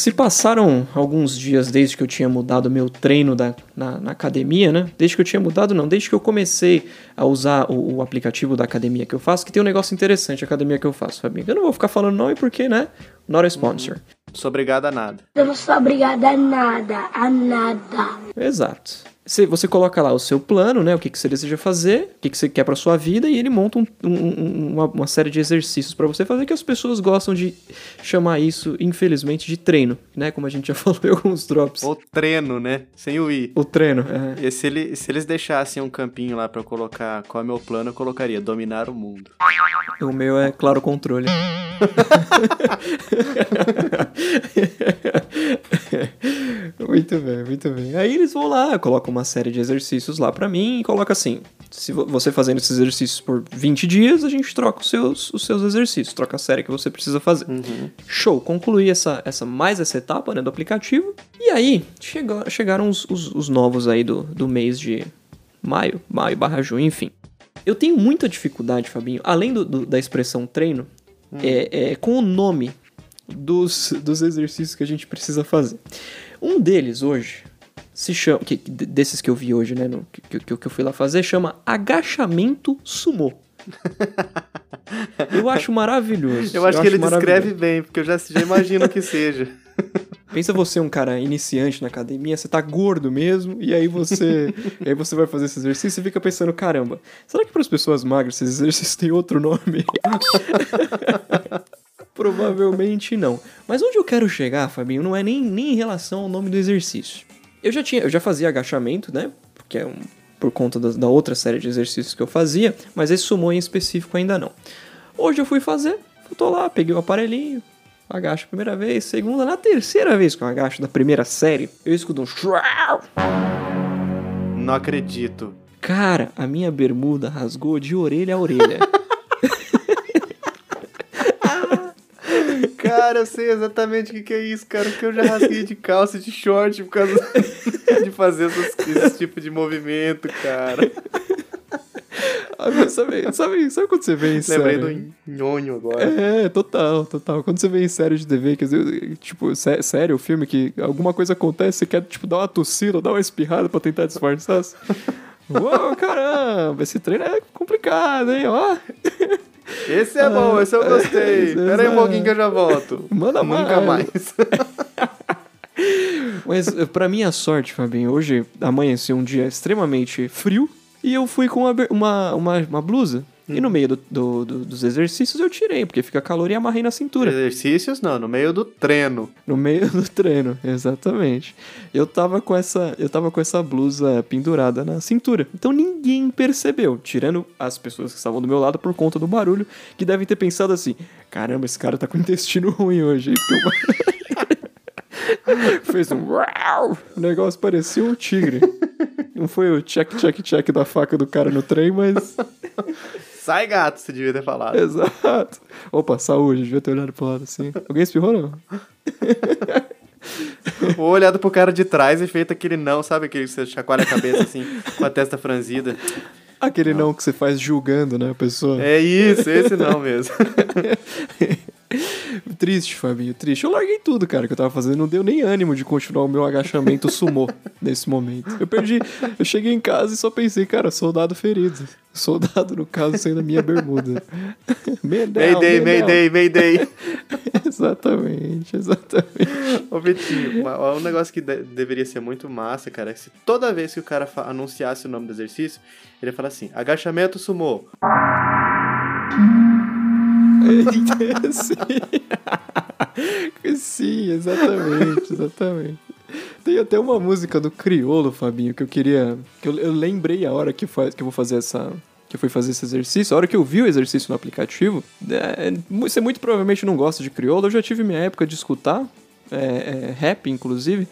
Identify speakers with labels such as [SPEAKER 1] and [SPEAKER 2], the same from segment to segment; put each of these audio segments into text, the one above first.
[SPEAKER 1] Se passaram alguns dias desde que eu tinha mudado meu treino da, na, na academia, né? Desde que eu tinha mudado, não, desde que eu comecei a usar o, o, aplicativo da academia que eu faço, que tem um negócio interessante, a academia que eu faço, Fabinho. Eu não vou ficar falando nome porque, né? Not a sponsor. Uhum.
[SPEAKER 2] Sou obrigado a nada.
[SPEAKER 3] Eu não sou obrigado a nada, a nada.
[SPEAKER 1] Exato. Você, você coloca lá o seu plano, né? O que, que você deseja fazer, o que, que você quer para sua vida, e ele monta um, um, uma, uma, série de exercícios para você fazer que as pessoas gostam de chamar isso, infelizmente, de treino, né? Como a gente já falou em alguns drops.
[SPEAKER 2] O treino, né? Sem o i.
[SPEAKER 1] O treino, é.
[SPEAKER 2] E se, ele, se eles deixassem um campinho lá para colocar qual é o meu plano, eu colocaria dominar o mundo.
[SPEAKER 1] O meu é claro controle. muito bem, muito bem. Aí eles vão lá, colocam uma série de exercícios lá para mim e coloca assim: se você fazendo esses exercícios por 20 dias, a gente troca os seus, os seus exercícios, troca a série que você precisa fazer.
[SPEAKER 2] Uhum.
[SPEAKER 1] Show, concluí essa, essa, mais essa etapa né, do aplicativo. E aí chegou, chegaram os, os, os novos aí do, do mês de maio, maio barra junho, enfim. Eu tenho muita dificuldade, Fabinho, além do, do da expressão treino, hum. é, é, com o nome dos, dos exercícios que a gente precisa fazer. Um deles hoje se chama, que, desses que eu vi hoje, né, no, que, que, que eu fui lá fazer, chama agachamento sumô. eu acho maravilhoso.
[SPEAKER 2] Eu acho eu que acho ele descreve bem, porque eu já, já imagino que seja.
[SPEAKER 1] Pensa você um cara iniciante na academia, você tá gordo mesmo, e aí você, e aí você vai fazer esse exercício e fica pensando, caramba, será que para as pessoas magras esses exercícios têm outro nome? Provavelmente não. Mas onde eu quero chegar, Fabinho, não é nem, nem em relação ao nome do exercício. Eu já tinha, eu já fazia agachamento, né? Porque é um, por conta da, da outra série de exercícios que eu fazia, mas esse sumou em específico ainda não. Hoje eu fui fazer, eu tô lá, peguei o aparelhinho, agacho a primeira vez, segunda, na terceira vez que eu agacho da primeira série, eu escuto um
[SPEAKER 2] Não acredito.
[SPEAKER 1] Cara, a minha bermuda rasgou de orelha a orelha.
[SPEAKER 2] Cara, eu sei exatamente o que, que é isso, cara. Porque eu já rasguei de calça e de short por causa de fazer essas, esse tipo de movimento, cara.
[SPEAKER 1] sabe, sabe, sabe quando você vê em
[SPEAKER 2] Lembrei série? do nhonho agora.
[SPEAKER 1] É, total, total. Quando você vê em série de TV, quer dizer, tipo, sé sério, o filme que alguma coisa acontece, você quer, tipo, dar uma tossida, dar uma espirrada pra tentar disfarçar. Uou, caramba, esse treino é complicado, hein, ó.
[SPEAKER 2] Esse é bom, esse eu gostei. Espera aí um pouquinho que eu já volto.
[SPEAKER 1] Manda
[SPEAKER 2] Nunca mais.
[SPEAKER 1] Mas pra minha sorte, Fabinho, hoje amanheceu um dia extremamente frio e eu fui com uma, uma, uma, uma blusa e no meio do, do, do, dos exercícios eu tirei, porque fica calor e amarrei na cintura.
[SPEAKER 2] Exercícios não, no meio do treino.
[SPEAKER 1] No meio do treino, exatamente. Eu tava com essa, eu tava com essa blusa pendurada na cintura. Então ninguém percebeu, tirando as pessoas que estavam do meu lado por conta do barulho, que devem ter pensado assim: "Caramba, esse cara tá com o intestino ruim hoje". Fez um o negócio parecia um tigre. Não foi o check, check, check da faca do cara no trem, mas
[SPEAKER 2] Sai gato, você devia ter falado.
[SPEAKER 1] Exato. Opa, saúde, devia ter olhado pro lado assim. Alguém espirrou, não?
[SPEAKER 2] Ou olhado pro cara de trás e feito aquele não, sabe? Aquele que você chacoalha a cabeça assim, com a testa franzida.
[SPEAKER 1] Aquele não. não que você faz julgando, né, a pessoa.
[SPEAKER 2] É isso, esse não mesmo.
[SPEAKER 1] triste, Fabinho, triste. Eu larguei tudo, cara, que eu tava fazendo. Não deu nem ânimo de continuar o meu agachamento sumô nesse momento. Eu perdi. Eu cheguei em casa e só pensei, cara, soldado ferido. Soldado, no caso, sendo a minha bermuda.
[SPEAKER 2] Medel, mayday, mayday, mayday.
[SPEAKER 1] exatamente, exatamente.
[SPEAKER 2] Ô, Vitinho, um negócio que de deveria ser muito massa, cara, é que se toda vez que o cara anunciasse o nome do exercício, ele ia falar assim: agachamento sumô.
[SPEAKER 1] sim. sim, exatamente, exatamente. Tem até uma música do Criolo, Fabinho, que eu queria. que eu, eu lembrei a hora que, faz, que eu vou fazer essa. Que eu fui fazer esse exercício, a hora que eu vi o exercício no aplicativo, é, você muito provavelmente não gosta de crioulo, eu já tive minha época de escutar, é, é, rap inclusive.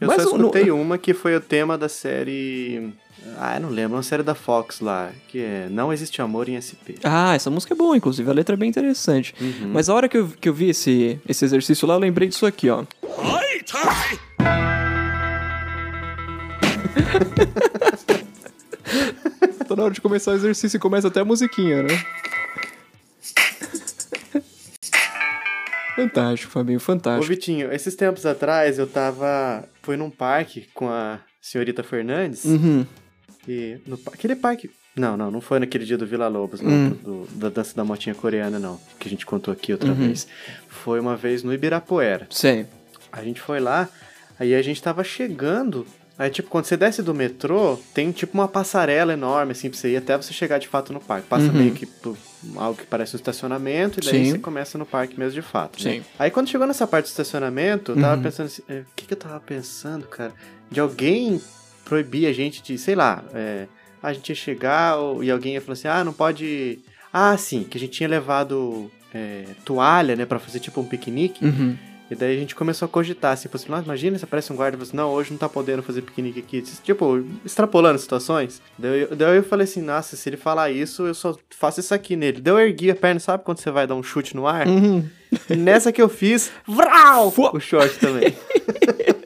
[SPEAKER 2] Eu Mas só escutei no... uma que foi o tema da série ah, eu não lembro, uma série da Fox lá, que é Não Existe Amor em SP.
[SPEAKER 1] Ah, essa música é boa, inclusive, a letra é bem interessante. Uhum. Mas a hora que eu, que eu vi esse, esse exercício lá, eu lembrei disso aqui, ó. Ai, tá na hora de começar o exercício e começa até a musiquinha, né? Fantástico, Fabinho,
[SPEAKER 2] Ô,
[SPEAKER 1] fantástico.
[SPEAKER 2] Vitinho, esses tempos atrás eu tava. Fui num parque com a senhorita Fernandes.
[SPEAKER 1] Uhum.
[SPEAKER 2] E no, aquele parque. Não, não, não foi naquele dia do Vila Lobos, não,
[SPEAKER 1] Hum.
[SPEAKER 2] do- da dança da motinha coreana, não. Que a gente contou aqui outra
[SPEAKER 1] Uhum.
[SPEAKER 2] vez. Foi uma vez no Ibirapuera.
[SPEAKER 1] Sei.
[SPEAKER 2] A gente foi lá, aí a gente tava chegando. Aí, tipo, quando você desce do metrô, tem tipo uma passarela enorme, assim, pra você ir até você chegar de fato no parque. Passa
[SPEAKER 1] Uhum.
[SPEAKER 2] meio que por algo que parece um estacionamento, e daí
[SPEAKER 1] Sim.
[SPEAKER 2] você começa no parque mesmo de fato. né?
[SPEAKER 1] Sim.
[SPEAKER 2] Aí quando chegou nessa parte do estacionamento, eu tava
[SPEAKER 1] Uhum.
[SPEAKER 2] pensando assim, é, o que, que eu tava pensando, cara? De alguém proibir a gente de, sei lá, é, a gente ia chegar ou- e alguém ia falar assim, ah, não pode. Ah, sim, que a gente tinha levado é, toalha, né, pra fazer tipo um piquenique.
[SPEAKER 1] Uhum.
[SPEAKER 2] E daí a gente começou a cogitar, assim, assim, "Nossa, imagina se aparece um guarda e assim, não, hoje não tá podendo fazer piquenique aqui. Tipo, extrapolando situações. Daí eu, daí eu falei assim, nossa, se ele falar isso, eu só faço isso aqui nele. Daí eu ergui a perna, sabe quando você vai dar um chute no ar?
[SPEAKER 1] Uhum.
[SPEAKER 2] E nessa que eu fiz, vral!
[SPEAKER 1] Fua!
[SPEAKER 2] O short também.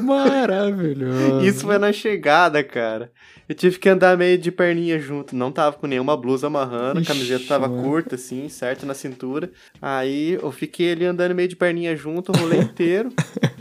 [SPEAKER 1] Maravilhoso.
[SPEAKER 2] Isso foi na chegada, cara. Eu tive que andar meio de perninha junto. Não tava com nenhuma blusa amarrando, a camiseta tava
[SPEAKER 1] mano.
[SPEAKER 2] curta, assim, certo na cintura. Aí eu fiquei ali andando meio de perninha junto o rolê inteiro.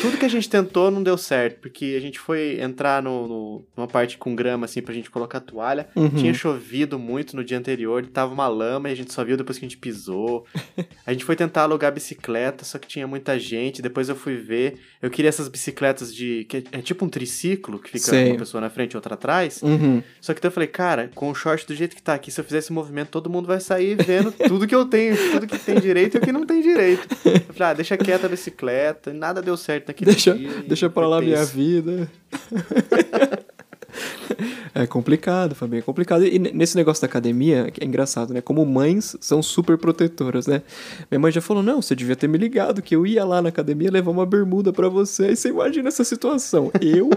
[SPEAKER 2] Tudo que a gente tentou não deu certo, porque a gente foi entrar no, no- numa parte com grama, assim, pra gente colocar a toalha.
[SPEAKER 1] Uhum.
[SPEAKER 2] Tinha chovido muito no dia anterior, tava uma lama e a gente só viu depois que a gente pisou. A gente foi tentar alugar bicicleta, só que tinha muita gente. Depois eu fui ver. Eu queria essas bicicletas de. que é, é tipo um triciclo, que fica
[SPEAKER 1] Sei.
[SPEAKER 2] uma pessoa na frente e outra atrás.
[SPEAKER 1] Uhum.
[SPEAKER 2] Só que daí eu falei, cara, com o short do jeito que tá aqui, se eu fizer esse movimento, todo mundo vai sair vendo tudo que eu tenho, tudo que tem direito e o que não tem direito. Eu falei, ah, deixa quieta a bicicleta, e nada deu certo naquele
[SPEAKER 1] Deixa,
[SPEAKER 2] dia. e
[SPEAKER 1] deixa pra lá minha vida. É complicado, Fabinho, é complicado. E nesse negócio da academia, é engraçado, né? Como mães são super protetoras, né? Minha mãe já falou: não, você devia ter me ligado que eu ia lá na academia levar uma bermuda pra você. Aí você imagina essa situação. Eu,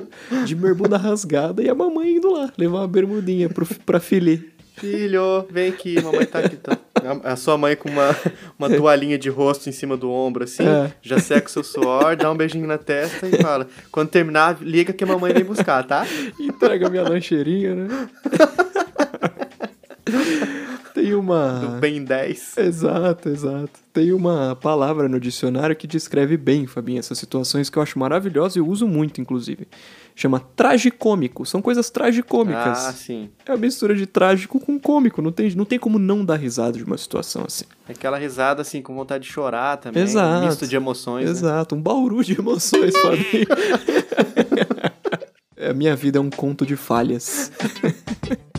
[SPEAKER 1] de bermuda rasgada, e a mamãe indo lá levar uma bermudinha pro, pra filha.
[SPEAKER 2] Filho, vem aqui, mamãe tá aqui. Tá. A, a sua mãe com uma, uma toalhinha de rosto em cima do ombro, assim,
[SPEAKER 1] É.
[SPEAKER 2] já seca o seu suor, dá um beijinho na testa e fala: quando terminar, liga que a mamãe vem buscar, tá?
[SPEAKER 1] Entrega minha lancheirinha, né? Uma.
[SPEAKER 2] Do bem 10.
[SPEAKER 1] Exato, exato. Tem uma palavra no dicionário que descreve bem, Fabinho, essas situações que eu acho maravilhosas e uso muito, inclusive. Chama tragicômico. São coisas tragicômicas.
[SPEAKER 2] Ah, sim.
[SPEAKER 1] É a mistura de trágico com cômico. Não tem, não tem como não dar risada de uma situação assim.
[SPEAKER 2] Aquela risada, assim, com vontade de chorar também.
[SPEAKER 1] Exato.
[SPEAKER 2] Um misto de emoções. né?
[SPEAKER 1] Exato, um bauru de emoções, Fabinho. a minha vida é um conto de falhas.